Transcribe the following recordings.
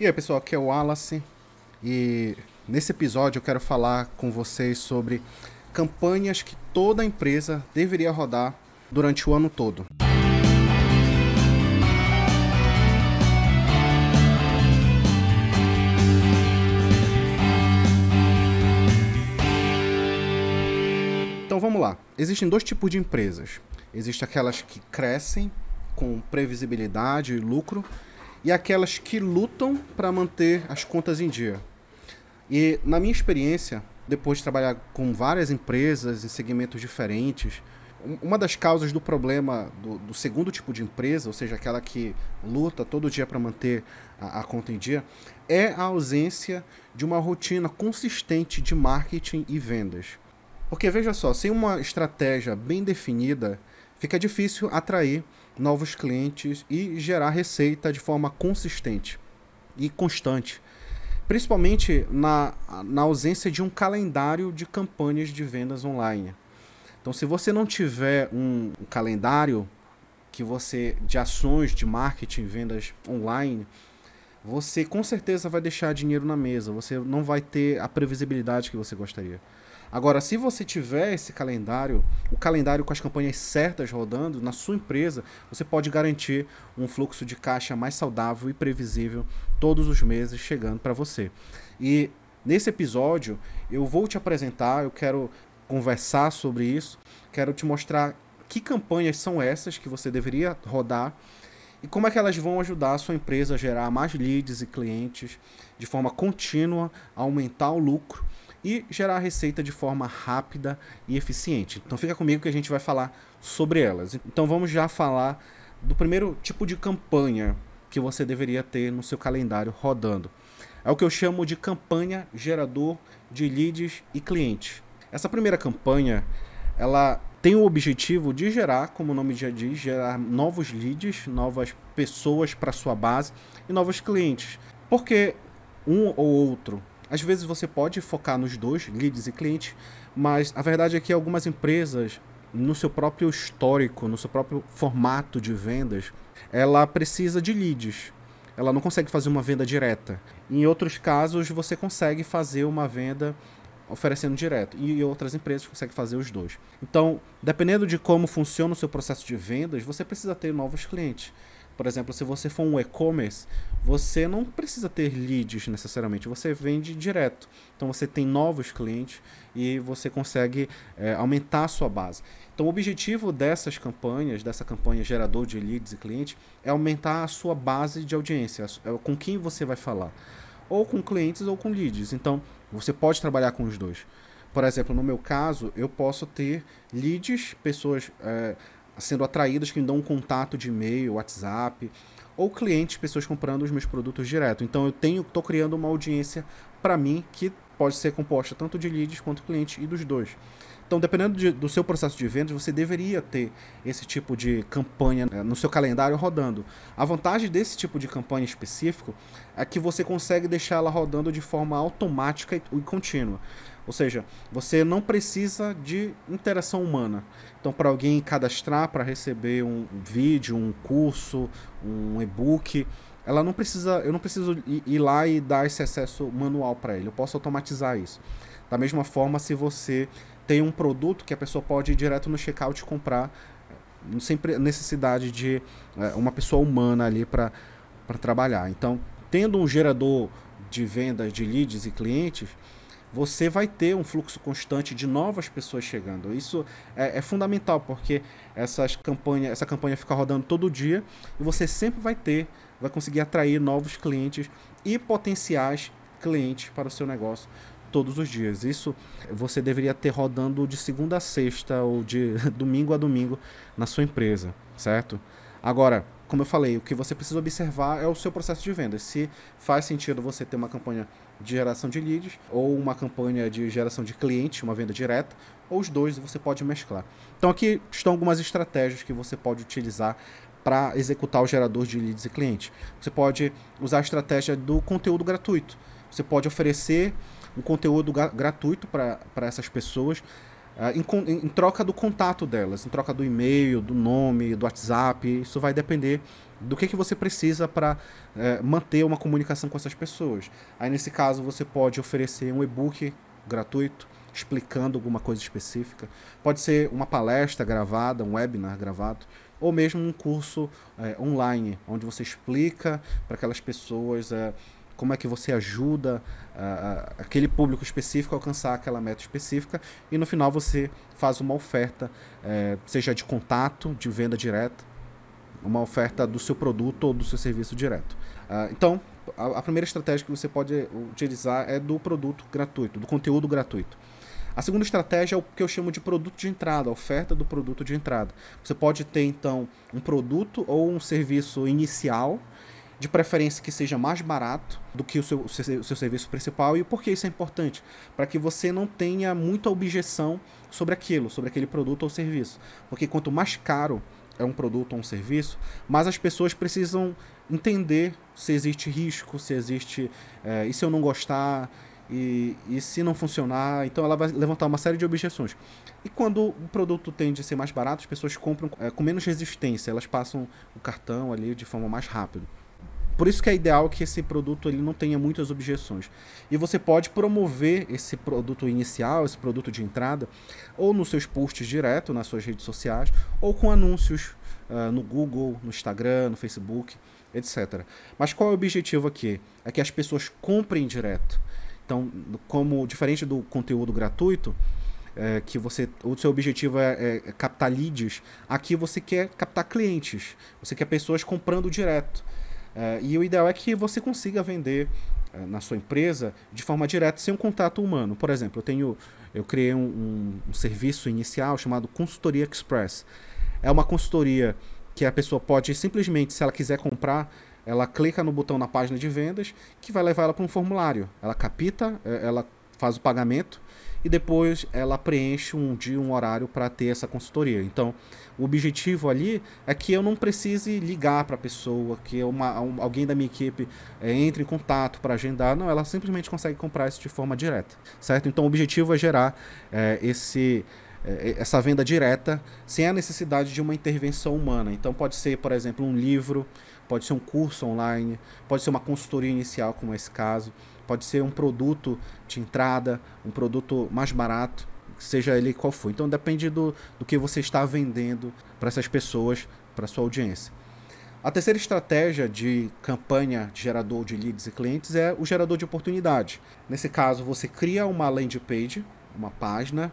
E aí pessoal, aqui é o Wallace e nesse episódio eu quero falar com vocês sobre campanhas que toda empresa deveria rodar durante o ano todo. Então vamos lá. Existem dois tipos de empresas. Existem aquelas que crescem com previsibilidade e lucro e aquelas que lutam para manter as contas em dia. E na minha experiência, depois de trabalhar com várias empresas em segmentos diferentes, uma das causas do problema do, do, segundo tipo de empresa, ou seja, aquela que luta todo dia para manter a, a, conta em dia, é a ausência de uma rotina consistente de marketing e vendas. Porque veja só, sem uma estratégia bem definida, fica difícil atrair novos clientes e gerar receita de forma consistente e constante. Principalmente na, na ausência de um calendário de campanhas de vendas online. Então, se você não tiver um, calendário que você de ações de marketing, vendas online, você com certeza vai deixar dinheiro na mesa. Você não vai ter a previsibilidade que você gostaria. Agora, se você tiver esse calendário, o calendário com as campanhas certas rodando na sua empresa, você pode garantir um fluxo de caixa mais saudável e previsível todos os meses chegando para você. E nesse episódio eu vou te apresentar, eu quero conversar sobre isso, quero te mostrar que campanhas são essas que você deveria rodar e como é que elas vão ajudar a sua empresa a gerar mais leads e clientes de forma contínua, aumentar o lucro e gerar receita de forma rápida e eficiente. Então fica comigo que a gente vai falar sobre elas. Então vamos já falar do primeiro tipo de campanha que você deveria ter no seu calendário rodando. É o que eu chamo de campanha gerador de leads e clientes. Essa primeira campanha, ela tem o objetivo de gerar, como o nome já diz, gerar novos leads, novas pessoas para sua base e novos clientes. Porque um ou outro às vezes você pode focar nos dois, leads e clientes, mas a verdade é que algumas empresas, no seu próprio histórico, no seu próprio formato de vendas, ela precisa de leads. Ela não consegue fazer uma venda direta. Em outros casos, você consegue fazer uma venda oferecendo direto. E outras empresas conseguem fazer os dois. Então, dependendo de como funciona o seu processo de vendas, você precisa ter novos clientes. Por exemplo, se você for um e-commerce, você não precisa ter leads necessariamente, você vende direto. Então você tem novos clientes e você consegue é, aumentar a sua base. Então o objetivo dessas campanhas, dessa campanha gerador de leads e clientes, é aumentar a sua base de audiência, é com quem você vai falar. Ou com clientes ou com leads. Então você pode trabalhar com os dois. Por exemplo, no meu caso, eu posso ter leads, pessoas. É, sendo atraídas que me dão um contato de e-mail, WhatsApp, ou clientes, pessoas comprando os meus produtos direto. Então eu tenho, estou criando uma audiência para mim que pode ser composta tanto de leads quanto clientes e dos dois. Então, dependendo de, do seu processo de vendas, você deveria ter esse tipo de campanha né, no seu calendário rodando. A vantagem desse tipo de campanha específico é que você consegue deixar ela rodando de forma automática e, e contínua. Ou seja, você não precisa de interação humana. Então, para alguém cadastrar para receber um vídeo, um curso, um e-book, ela não precisa, eu não preciso ir lá e dar esse acesso manual para ele. Eu posso automatizar isso. Da mesma forma, se você tem um produto que a pessoa pode ir direto no checkout comprar, sem necessidade de é, uma pessoa humana ali para trabalhar. Então, tendo um gerador de vendas de leads e clientes, você vai ter um fluxo constante de novas pessoas chegando. Isso é, é, fundamental, porque essas campanha, essa campanha fica rodando todo dia e você sempre vai ter, vai conseguir atrair novos clientes e potenciais clientes para o seu negócio todos os dias. Isso você deveria ter rodando de segunda a sexta ou de domingo a domingo na sua empresa, certo? Agora, como eu falei, o que você precisa observar é o seu processo de venda. Se faz sentido você ter uma campanha de geração de leads ou uma campanha de geração de clientes, uma venda direta, ou os dois você pode mesclar. Então aqui estão algumas estratégias que você pode utilizar para executar o gerador de leads e clientes. Você pode usar a estratégia do conteúdo gratuito. Você pode oferecer um conteúdo gratuito para essas pessoas em, em, troca do contato delas, em troca do e-mail, do nome, do WhatsApp. Isso vai depender do que, que você precisa para uh, manter uma comunicação com essas pessoas. Aí, nesse caso, você pode oferecer um e-book gratuito explicando alguma coisa específica. Pode ser uma palestra gravada, um webinar gravado, ou mesmo um curso é, online, onde você explica para aquelas pessoas é, como é que você ajuda uh, aquele público específico a alcançar aquela meta específica e no final você faz uma oferta, uh, seja de contato, de venda direta, uma oferta do seu produto ou do seu serviço direto. Uh, então, a, a, primeira estratégia que você pode utilizar é do produto gratuito, do conteúdo gratuito. A segunda estratégia é o que eu chamo de produto de entrada, a oferta do produto de entrada. Você pode ter então um produto ou um serviço inicial de preferência que seja mais barato do que o seu, o seu, o seu serviço principal. E por que isso é importante? Para que você não tenha muita objeção sobre aquilo, sobre aquele produto ou serviço. Porque quanto mais caro é um produto ou um serviço, mais as pessoas precisam entender se existe risco, se existe. É, e se eu não gostar, e, e se não funcionar, então ela vai levantar uma série de objeções. E quando o produto tende a ser mais barato, as pessoas compram é, com menos resistência, elas passam o cartão ali de forma mais rápida. Por isso que é ideal que esse produto ele não tenha muitas objeções. E você pode promover esse produto inicial, esse produto de entrada, ou nos seus posts direto nas suas redes sociais, ou com anúncios uh, no Google, no Instagram, no Facebook, etc. Mas qual é o objetivo aqui? É que as pessoas comprem direto. Então, como diferente do conteúdo gratuito, é, que você o seu objetivo é, é, é captar leads, aqui você quer captar clientes, você quer pessoas comprando direto. Uh, e o ideal é que você consiga vender uh, na sua empresa de forma direta, sem um contato humano. Por exemplo, eu tenho, eu criei um, um, um serviço inicial chamado Consultoria Express. É uma consultoria que a pessoa pode simplesmente, se ela quiser comprar, ela clica no botão na página de vendas, que vai levar ela para um formulário. Ela capita, eh, ela faz o pagamento e depois ela preenche um dia, um horário para ter essa consultoria. Então, o objetivo ali é que eu não precise ligar para a pessoa, que uma, um, alguém da minha equipe é, entre em contato para agendar. Não, ela simplesmente consegue comprar isso de forma direta, certo? Então, o objetivo é gerar é, esse essa venda direta sem a necessidade de uma intervenção humana. Então pode ser, por exemplo, um livro, pode ser um curso online, pode ser uma consultoria inicial, como é esse caso, pode ser um produto de entrada, um produto mais barato, seja ele qual for. Então depende do, do que você está vendendo para essas pessoas, para sua audiência. A terceira estratégia de campanha de gerador de leads e clientes é o gerador de oportunidade. Nesse caso, você cria uma landing page, uma página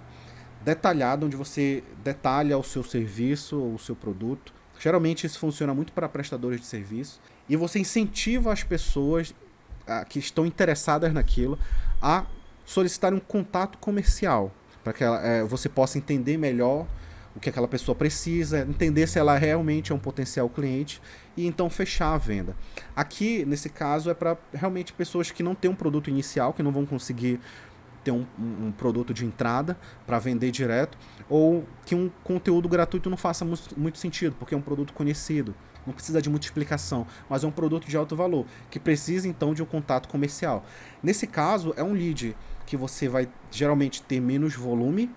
detalhada onde você detalha o seu serviço ou o seu produto. Geralmente isso funciona muito para prestadores de serviço e você incentiva as pessoas que estão interessadas naquilo a solicitar um contato comercial para que ela, é, você possa entender melhor o que aquela pessoa precisa, entender se ela realmente é um potencial cliente e então fechar a venda. Aqui, nesse caso, é para realmente pessoas que não têm um produto inicial, que não vão conseguir ter um, um, produto de entrada para vender direto, ou que um conteúdo gratuito não faça muito sentido, porque é um produto conhecido não precisa de muita explicação, mas é um produto de alto valor, que precisa então de um contato comercial. Nesse caso, é um lead que você vai geralmente ter menos volume,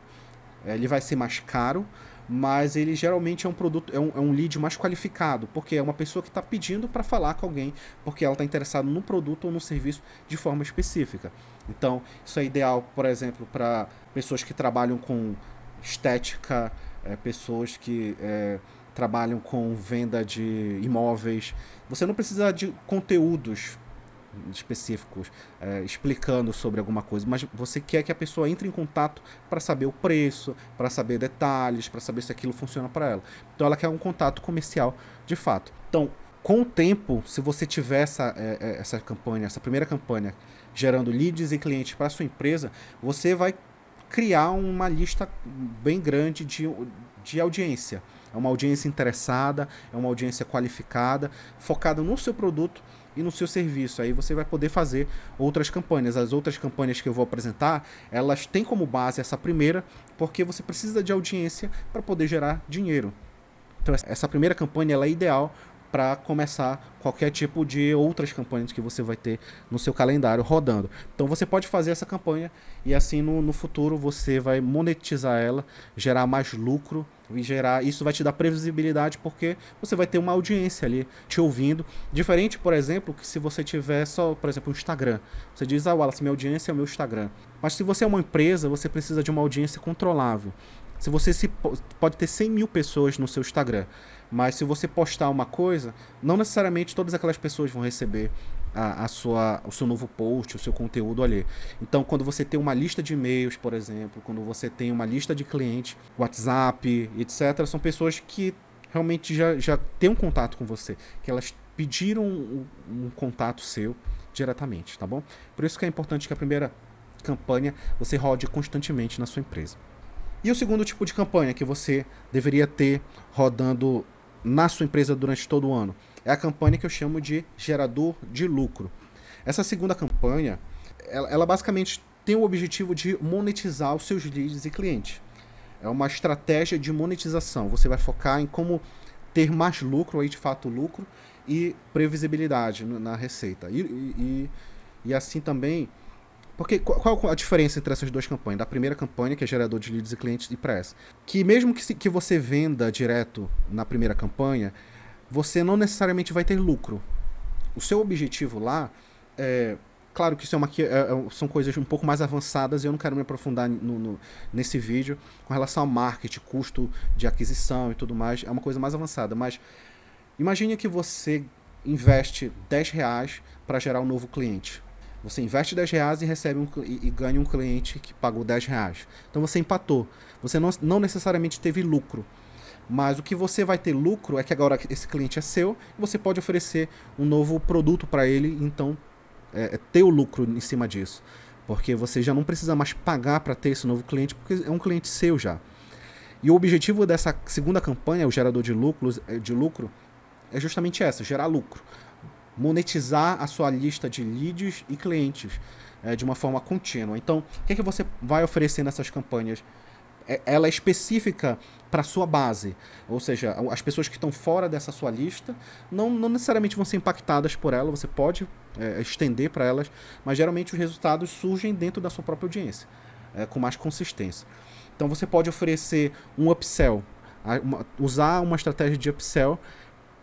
eh, ele vai ser mais caro, mas ele geralmente é um produto, é um, é um lead mais qualificado, porque é uma pessoa que está pedindo para falar com alguém, porque ela está interessada no produto ou no serviço de forma específica. Então, isso é ideal, por exemplo, para pessoas que trabalham com estética, é, pessoas que é, trabalham com venda de imóveis. Você não precisa de conteúdos específicos é, explicando sobre alguma coisa, mas você quer que a pessoa entre em contato para saber o preço, para saber detalhes, para saber se aquilo funciona para ela. Então ela quer um contato comercial de fato. Então, com o tempo, se você tiver essa, é, essa campanha, essa primeira campanha gerando leads e clientes para sua empresa, você vai criar uma lista bem grande de, de audiência. É uma audiência interessada, é uma audiência qualificada, focada no seu produto e no seu serviço. Aí você vai poder fazer outras campanhas. As outras campanhas que eu vou apresentar, elas têm como base essa primeira, porque você precisa de audiência para poder gerar dinheiro. Então essa primeira campanha ela é ideal para começar qualquer tipo de outras campanhas que você vai ter no seu calendário rodando. Então você pode fazer essa campanha e assim no, no futuro você vai monetizar ela, gerar mais lucro e gerar. Isso vai te dar previsibilidade porque você vai ter uma audiência ali te ouvindo. Diferente, por exemplo, que se você tiver só, por exemplo, um Instagram. Você diz, ah, Wallace, minha audiência é o meu Instagram. Mas se você é uma empresa, você precisa de uma audiência controlável. Se você se, pode ter 100 mil pessoas no seu Instagram, mas se você postar uma coisa, não necessariamente todas aquelas pessoas vão receber a, a, sua, o seu novo post, o seu conteúdo ali. Então, quando você tem uma lista de e-mails, por exemplo, quando você tem uma lista de clientes, WhatsApp, etc., são pessoas que realmente já, já têm um contato com você, que elas pediram um, um contato seu diretamente, tá bom? Por isso que é importante que a primeira campanha você rode constantemente na sua empresa. E o segundo tipo de campanha que você deveria ter rodando na sua empresa durante todo o ano é a campanha que eu chamo de gerador de lucro. Essa segunda campanha, ela, ela basicamente tem o objetivo de monetizar os seus leads e clientes. É uma estratégia de monetização. Você vai focar em como ter mais lucro, aí de fato lucro, e previsibilidade na receita. E, e, e assim também porque qual a diferença entre essas duas campanhas? Da primeira campanha, que é gerador de leads e clientes, e para essa? Que mesmo que, se, que você venda direto na primeira campanha, você não necessariamente vai ter lucro. O seu objetivo lá é. Claro que isso é uma, é, é, são coisas um pouco mais avançadas e eu não quero me aprofundar no, no, nesse vídeo com relação ao marketing, custo de aquisição e tudo mais. É uma coisa mais avançada. Mas imagine que você investe 10 reais para gerar um novo cliente você investe 10 reais e recebe um, e, e, ganha um cliente que pagou 10 reais. Então você empatou. Você não, não necessariamente teve lucro. Mas o que você vai ter lucro é que agora esse cliente é seu e você pode oferecer um novo produto para ele, então é, é, ter o lucro em cima disso. Porque você já não precisa mais pagar para ter esse novo cliente, porque é um cliente seu já. E o objetivo dessa segunda campanha, o gerador de, lucros, de lucro, é justamente essa, gerar lucro monetizar a sua lista de leads e clientes é, de uma forma contínua. Então, o que, é que você vai oferecer nessas campanhas? É, ela é específica para sua base, ou seja, as pessoas que estão fora dessa sua lista não, não necessariamente vão ser impactadas por ela, você pode é, estender para elas, mas geralmente os resultados surgem dentro da sua própria audiência, é, com mais consistência. Então você pode oferecer um upsell, uma, usar uma estratégia de upsell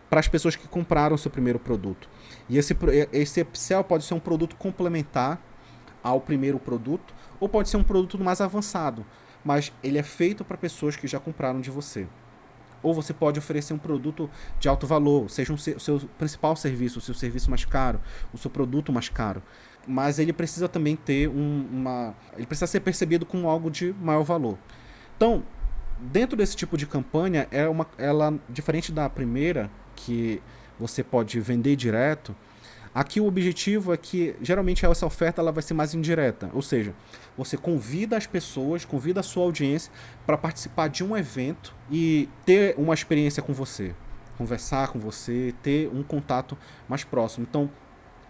para as pessoas que compraram o seu primeiro produto. E esse, esse upsell pode ser um produto complementar ao primeiro produto, ou pode ser um produto mais avançado, mas ele é feito para pessoas que já compraram de você. Ou você pode oferecer um produto de alto valor, seja o seu principal serviço, o seu serviço mais caro, o seu produto mais caro. Mas ele precisa também ter um, uma. Ele precisa ser percebido como algo de maior valor. Então, dentro desse tipo de campanha, é uma, ela, diferente da primeira, que você pode vender direto. Aqui o objetivo é que geralmente essa oferta ela vai ser mais indireta, ou seja, você convida as pessoas, convida a sua audiência para participar de um evento e ter uma experiência com você, conversar com você, ter um contato mais próximo. Então,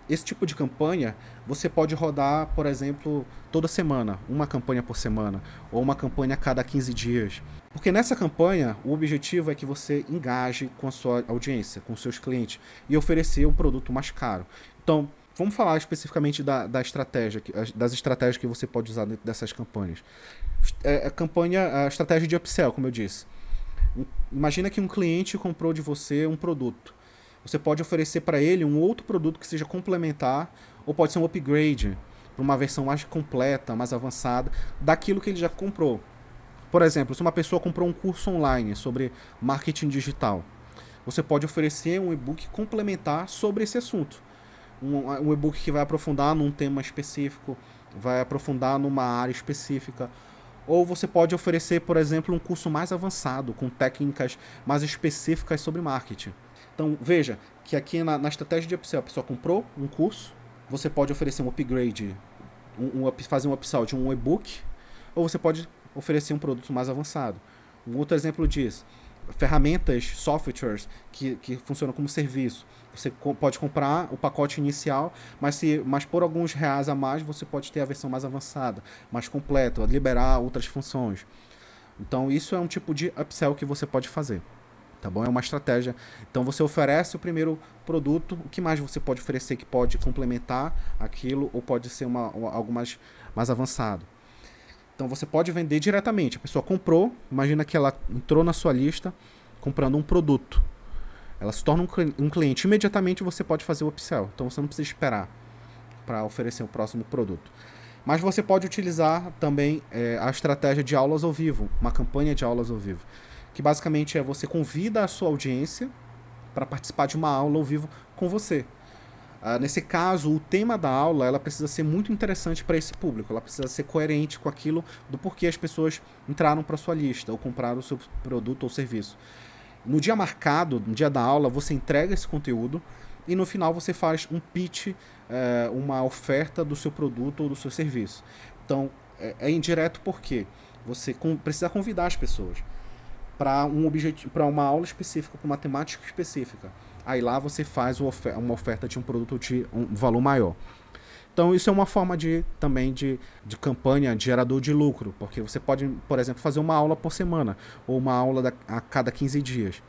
esse tipo de campanha você pode rodar, por exemplo, toda semana, uma campanha por semana, ou uma campanha a cada 15 dias. Porque nessa campanha, o objetivo é que você engaje com a sua audiência, com seus clientes, e oferecer um produto mais caro. Então, vamos falar especificamente da, da estratégia, das estratégias que você pode usar dentro dessas campanhas. É, a campanha, a estratégia de upsell, como eu disse. Imagina que um cliente comprou de você um produto você pode oferecer para ele um outro produto que seja complementar, ou pode ser um upgrade para uma versão mais completa, mais avançada daquilo que ele já comprou. Por exemplo, se uma pessoa comprou um curso online sobre marketing digital, você pode oferecer um e-book complementar sobre esse assunto. Um, um e-book que vai aprofundar num tema específico, vai aprofundar numa área específica. Ou você pode oferecer, por exemplo, um curso mais avançado, com técnicas mais específicas sobre marketing. Então, veja que aqui na, na estratégia de upsell, a pessoa comprou um curso, você pode oferecer um upgrade, um, um fazer um upsell de um e-book, ou você pode oferecer um produto mais avançado. Um outro exemplo disso, ferramentas, softwares que, que funcionam como serviço. Você co pode comprar o pacote inicial, mas, se, mas por alguns reais a mais você pode ter a versão mais avançada, mais completa, liberar outras funções. Então isso é um tipo de upsell que você pode fazer. Tá bom? É uma estratégia. Então você oferece o primeiro produto, o que mais você pode oferecer que pode complementar aquilo ou pode ser uma, algo mais, mais avançado. Então você pode vender diretamente. A pessoa comprou, imagina que ela entrou na sua lista comprando um produto. Ela se torna um, cliente. Imediatamente você pode fazer o upsell. Então você não precisa esperar para oferecer o próximo produto. Mas você pode utilizar também é, a estratégia de aulas ao vivo, uma campanha de aulas ao vivo que basicamente é você convida a sua audiência para participar de uma aula ao vivo com você. Uh, nesse caso, o tema da aula ela precisa ser muito interessante para esse público, ela precisa ser coerente com aquilo do porquê as pessoas entraram para sua lista ou compraram o seu produto ou serviço. No dia marcado, no dia da aula, você entrega esse conteúdo e no final você faz um pitch, uh, uma oferta do seu produto ou do seu serviço. Então, é, é indireto porque você com, precisa convidar as pessoas para um objetivo, para uma aula específica, para uma temática específica. Aí lá você faz uma oferta de um produto de um valor maior. Então isso é uma forma de também de, de campanha de gerador de lucro, porque você pode, por exemplo, fazer uma aula por semana ou uma aula da, a cada 15 dias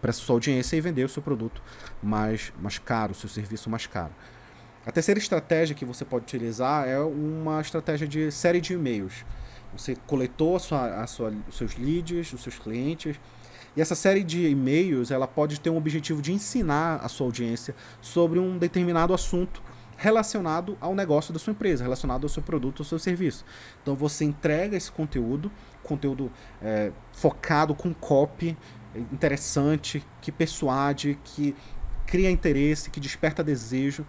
para sua audiência e vender o seu produto mais, mais caro, o seu serviço mais caro. A terceira estratégia que você pode utilizar é uma estratégia de série de e-mails. Você coletou a sua, a sua, os seus leads, os seus clientes. E essa série de e-mails ela pode ter um objetivo de ensinar a sua audiência sobre um determinado assunto relacionado ao negócio da sua empresa, relacionado ao seu produto, ao seu serviço. Então você entrega esse conteúdo, conteúdo é, focado com copy interessante, que persuade, que cria interesse, que desperta desejo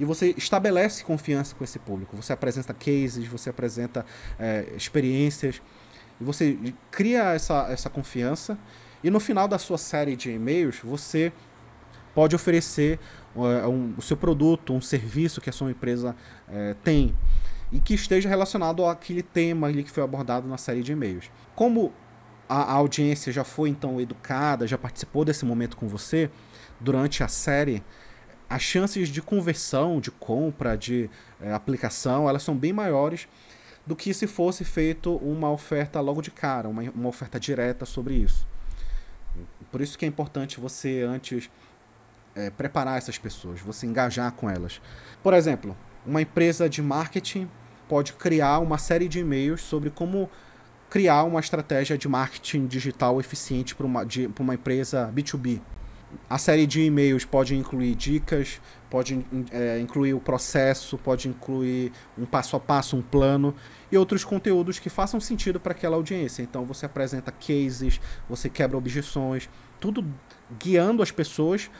e você estabelece confiança com esse público. Você apresenta cases, você apresenta é, experiências, e você cria essa, essa confiança. E no final da sua série de e-mails, você pode oferecer uh, um, o seu produto, um serviço que a sua empresa uh, tem e que esteja relacionado àquele tema ali que foi abordado na série de e-mails. Como a, a audiência já foi então educada, já participou desse momento com você durante a série, as chances de conversão, de compra, de é, aplicação, elas são bem maiores do que se fosse feito uma oferta logo de cara, uma, uma oferta direta sobre isso. Por isso que é importante você antes é, preparar essas pessoas, você engajar com elas. Por exemplo, uma empresa de marketing pode criar uma série de e-mails sobre como criar uma estratégia de marketing digital eficiente para uma, uma empresa B2B. A série de e-mails pode incluir dicas, pode é, incluir o processo, pode incluir um passo a passo, um plano e outros conteúdos que façam sentido para aquela audiência. Então você apresenta cases, você quebra objeções, tudo guiando as pessoas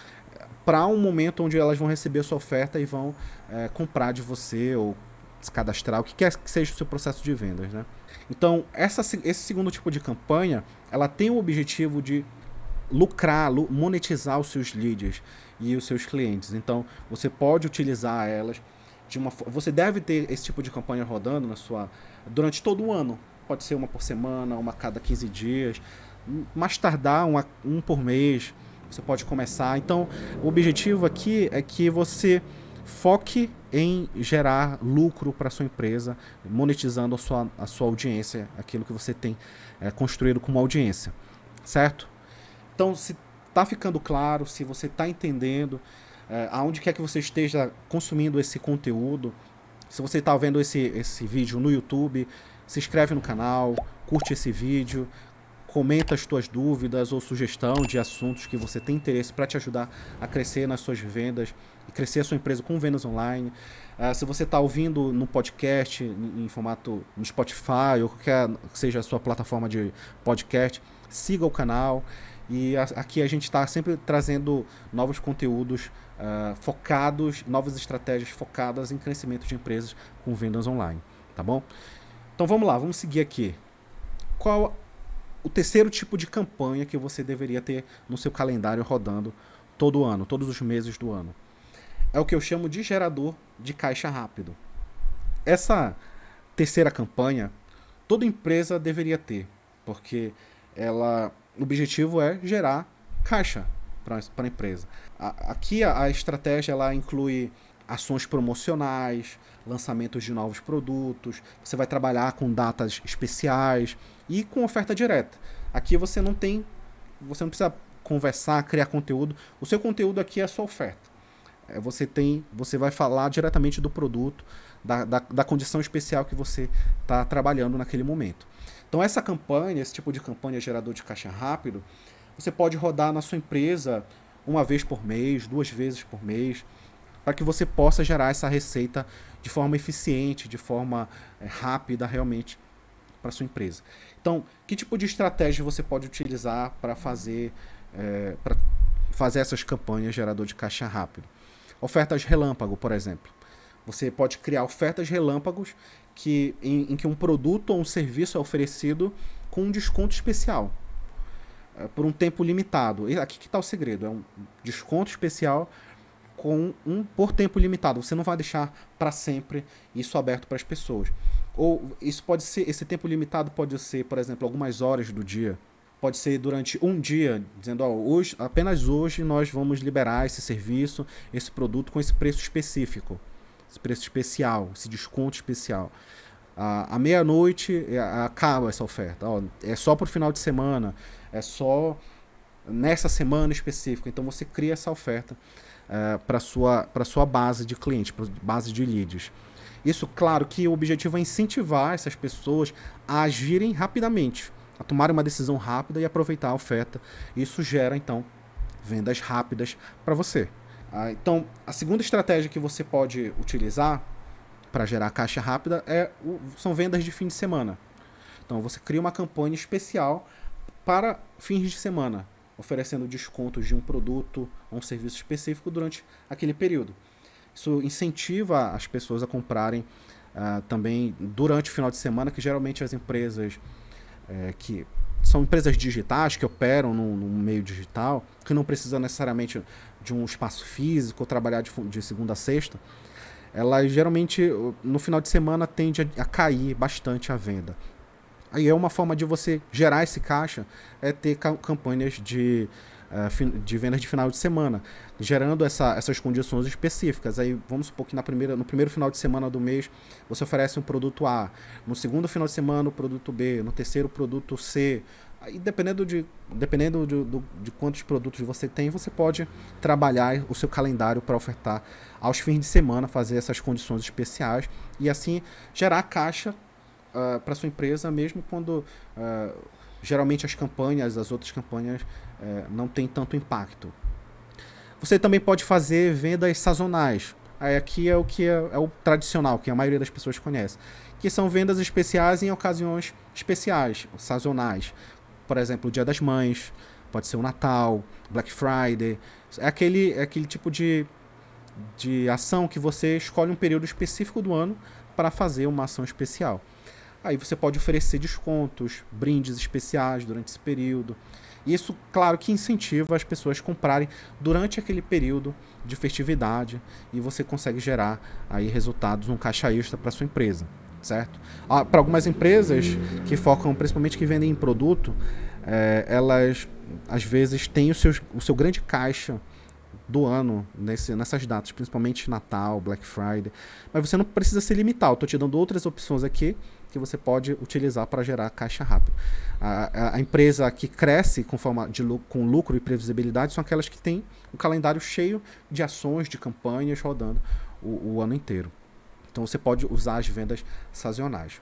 para um momento onde elas vão receber a sua oferta e vão é, comprar de você ou se cadastrar, o que quer que seja o seu processo de vendas. Né? Então, essa, esse segundo tipo de campanha, ela tem o objetivo de lucrar, monetizar os seus leads e os seus clientes. Então, você pode utilizar elas de uma você deve ter esse tipo de campanha rodando na sua durante todo o ano. Pode ser uma por semana, uma cada 15 dias, mais tardar uma, um por mês. Você pode começar. Então, o objetivo aqui é que você foque em gerar lucro para sua empresa, monetizando a sua, a sua audiência, aquilo que você tem é, construído como audiência, certo? Então, se está ficando claro, se você está entendendo, é, aonde quer que você esteja consumindo esse conteúdo, se você está vendo esse, esse vídeo no YouTube, se inscreve no canal, curte esse vídeo, comenta as tuas dúvidas ou sugestão de assuntos que você tem interesse para te ajudar a crescer nas suas vendas e crescer a sua empresa com vendas online. Uh, se você está ouvindo no podcast, em, em, formato no Spotify ou qualquer seja a sua plataforma de podcast, siga o canal. E a, aqui a gente está sempre trazendo novos conteúdos uh, focados, novas estratégias focadas em crescimento de empresas com vendas online, tá bom? Então vamos lá, vamos seguir aqui. Qual o terceiro tipo de campanha que você deveria ter no seu calendário rodando todo ano, todos os meses do ano? É o que eu chamo de gerador de caixa rápido. Essa terceira campanha, toda empresa deveria ter, porque ela o objetivo é gerar caixa para a empresa. Aqui a, a estratégia ela inclui ações promocionais, lançamentos de novos produtos, você vai trabalhar com datas especiais e com oferta direta. Aqui você não tem você não precisa conversar, criar conteúdo. O seu conteúdo aqui é a sua oferta. É, você tem, você vai falar diretamente do produto, da, da, da condição especial que você está trabalhando naquele momento. Então essa campanha, esse tipo de campanha gerador de caixa rápido, você pode rodar na sua empresa uma vez por mês, duas vezes por mês, para que você possa gerar essa receita de forma eficiente, de forma é, rápida realmente para sua empresa. Então, que tipo de estratégia você pode utilizar para fazer é, para fazer essas campanhas gerador de caixa rápido? Ofertas relâmpago, por exemplo. Você pode criar ofertas relâmpagos que, em, em que um produto ou um serviço é oferecido com um desconto especial é, por um tempo limitado. E aqui que está o segredo: é um desconto especial com um por tempo limitado. Você não vai deixar para sempre isso aberto para as pessoas. Ou isso pode ser esse tempo limitado pode ser, por exemplo, algumas horas do dia. Pode ser durante um dia, dizendo, ó, hoje, apenas hoje nós vamos liberar esse serviço, esse produto com esse preço específico, esse preço especial, esse desconto especial. À, meia-noite é, acaba essa oferta. Ó, é só para o final de semana, é só nessa semana específica. Então você cria essa oferta uh, para sua para sua base de clientes, para base de leads. Isso, claro, que o objetivo é incentivar essas pessoas a agirem rapidamente, a tomarem uma decisão rápida e aproveitar a oferta. Isso gera então vendas rápidas para você. Ah, então, a segunda estratégia que você pode utilizar para gerar caixa rápida é o, são vendas de fim de semana. Então, você cria uma campanha especial para fins de semana oferecendo descontos de um produto ou um serviço específico durante aquele período. Isso incentiva as pessoas a comprarem uh, também durante o final de semana, que geralmente as empresas uh, que são empresas digitais que operam no, no, meio digital, que não precisam necessariamente de um espaço físico ou trabalhar de, de segunda a sexta, elas geralmente no final de semana tende a, a cair bastante a venda. Aí é uma forma de você gerar esse caixa, é ter campanhas de, uh, de vendas de final de semana, gerando essa, essas condições específicas. Aí vamos supor que na primeira, no primeiro final de semana do mês você oferece um produto A, no segundo final de semana o produto B, no terceiro o produto C. Aí dependendo de, dependendo de, de, de quantos produtos você tem, você pode trabalhar o seu calendário para ofertar aos fins de semana, fazer essas condições especiais e assim gerar caixa uh, ah, para sua empresa, mesmo quando uh, geralmente as campanhas, as outras campanhas, uh, não têm tanto impacto. Você também pode fazer vendas sazonais. Aqui é o que é, é, o tradicional, que a maioria das pessoas conhece, que são vendas especiais em ocasiões especiais, sazonais. Por exemplo, o Dia das Mães, pode ser o Natal, Black Friday. É aquele, é aquele tipo de, de ação que você escolhe um período específico do ano para fazer uma ação especial. Aí você pode oferecer descontos, brindes especiais durante esse período. Isso, claro, que incentiva as pessoas a comprarem durante aquele período de festividade e você consegue gerar aí resultados, um caixa extra para sua empresa, certo? Ah, para algumas empresas que focam principalmente que vendem em produto, é, elas às vezes têm o seu, o seu grande caixa do ano nesse, nessas datas, principalmente Natal, Black Friday. Mas você não precisa se limitar. Eu estou te dando outras opções aqui que você pode utilizar para gerar caixa rápido. A, a, a, empresa que cresce com, forma de, com lucro e previsibilidade são aquelas que têm um calendário cheio de ações, de campanhas rodando o, o ano inteiro. Então você pode usar as vendas sazonais.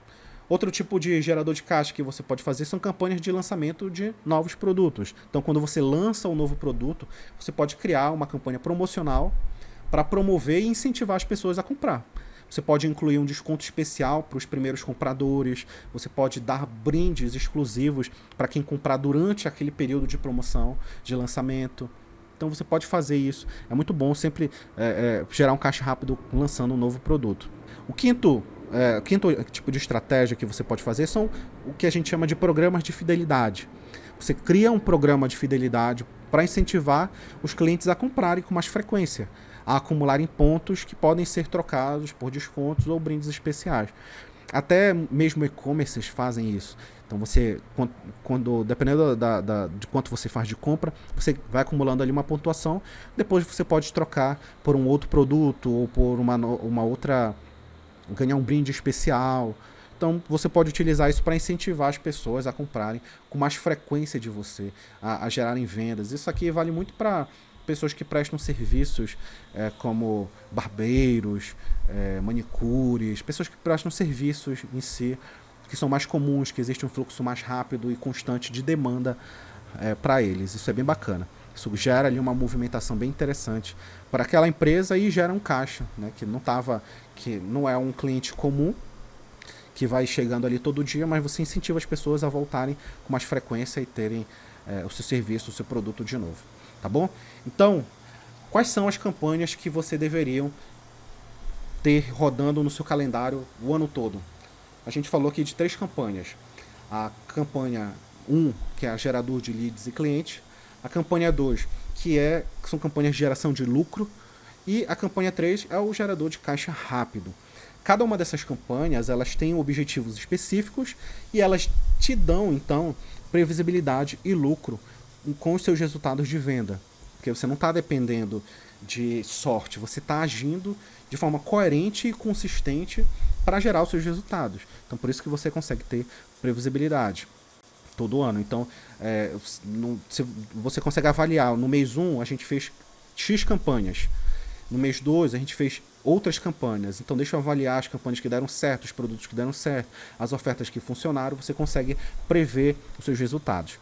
Outro tipo de gerador de caixa que você pode fazer são campanhas de lançamento de novos produtos. Então, quando você lança um novo produto, você pode criar uma campanha promocional para promover e incentivar as pessoas a comprar. Você pode incluir um desconto especial para os primeiros compradores. Você pode dar brindes exclusivos para quem comprar durante aquele período de promoção, de lançamento. Então você pode fazer isso. É muito bom sempre é, é, gerar um caixa rápido lançando um novo produto. O quinto, é, quinto tipo de estratégia que você pode fazer são o que a gente chama de programas de fidelidade. Você cria um programa de fidelidade para incentivar os clientes a comprarem com mais frequência a acumularem pontos que podem ser trocados por descontos ou brindes especiais. Até mesmo e-commerces fazem isso. Então você, quando, dependendo da, da, de quanto você faz de compra, você vai acumulando ali uma pontuação. Depois você pode trocar por um outro produto ou por uma, uma outra, ganhar um brinde especial. Então você pode utilizar isso para incentivar as pessoas a comprarem com mais frequência de você, a, a gerarem vendas. Isso aqui vale muito para pessoas que prestam serviços é, como barbeiros, é, manicures, pessoas que prestam serviços em si, que são mais comuns, que existe um fluxo mais rápido e constante de demanda é, para eles. Isso é bem bacana. Isso gera ali uma movimentação bem interessante para aquela empresa e gera um caixa, né, que não tava, que não é um cliente comum, que vai chegando ali todo dia, mas você incentiva as pessoas a voltarem com mais frequência e terem é, o seu serviço, o seu produto de novo. Tá bom? Então, quais são as campanhas que você deveriam ter rodando no seu calendário o ano todo? A gente falou aqui de três campanhas. A campanha 1, que é a gerador de leads e clientes. A campanha 2, que, é, que são campanhas de geração de lucro. E a campanha 3 é o gerador de caixa rápido. Cada uma dessas campanhas, elas têm objetivos específicos e elas te dão, então, previsibilidade e lucro com os seus resultados de venda. Porque você não está dependendo de sorte, você está agindo de forma coerente e consistente para gerar os seus resultados. Então, por isso que você consegue ter previsibilidade todo ano. Então, é, você consegue avaliar, no mês 1 a gente fez X campanhas, no mês 2 a gente fez outras campanhas. Então deixa eu avaliar as campanhas que deram certo, os produtos que deram certo, as ofertas que funcionaram, você consegue prever os seus resultados.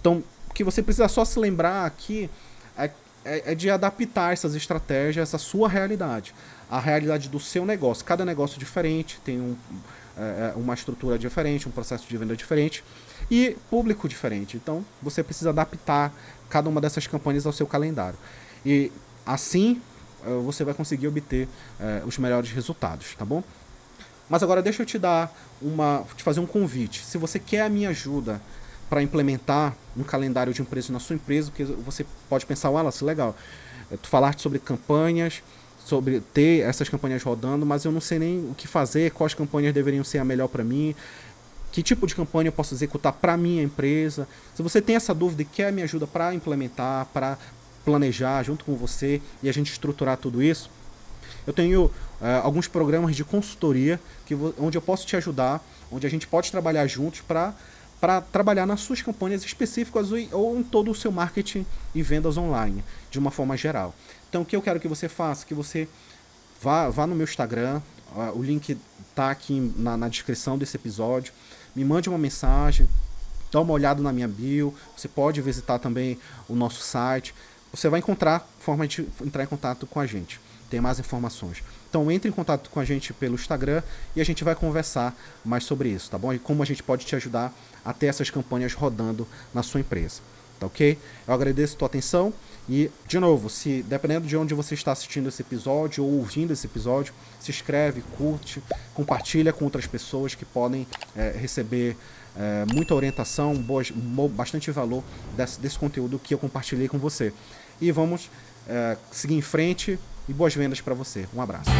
Então, o que você precisa só se lembrar aqui é, é, é de adaptar essas estratégias à sua realidade, à realidade do seu negócio. Cada negócio é diferente, tem um, é, é, uma estrutura diferente, um processo de venda diferente e público diferente. Então, você precisa adaptar cada uma dessas campanhas ao seu calendário. E assim você vai conseguir obter é, os melhores resultados, tá bom? Mas agora deixa eu te dar uma, te fazer um convite. Se você quer a minha ajuda para implementar um calendário de empresas na sua empresa, porque você pode pensar, Wallace, legal, eh, tu falaste sobre campanhas, sobre ter essas campanhas rodando, mas eu não sei nem o que fazer, quais campanhas deveriam ser a melhor para mim, que tipo de campanha eu posso executar para minha empresa. Se você tem essa dúvida e quer me ajuda para implementar, para planejar junto com você e a gente estruturar tudo isso, eu tenho uh, alguns programas de consultoria que onde eu posso te ajudar, onde a gente pode trabalhar juntos para para trabalhar nas suas campanhas específicas ou em todo o seu marketing e vendas online, de uma forma geral. Então, o que eu quero que você faça? Que você vá, vá no meu Instagram, uh, o link está aqui na, na descrição desse episódio, me mande uma mensagem, dá uma olhada na minha bio, você pode visitar também o nosso site, você vai encontrar forma de entrar em contato com a gente. Tem mais informações. Então entre em contato com a gente pelo Instagram e a gente vai conversar mais sobre isso, tá bom? E como a gente pode te ajudar a ter essas campanhas rodando na sua empresa. Tá ok? Eu agradeço a tua atenção e, de novo, se dependendo de onde você está assistindo esse episódio ou ouvindo esse episódio, se inscreve, curte, compartilha com outras pessoas que podem é, receber é, muita orientação, boas, bastante valor desse, desse conteúdo que eu compartilhei com você. E vamos é, seguir em frente e boas vendas para você. Um abraço.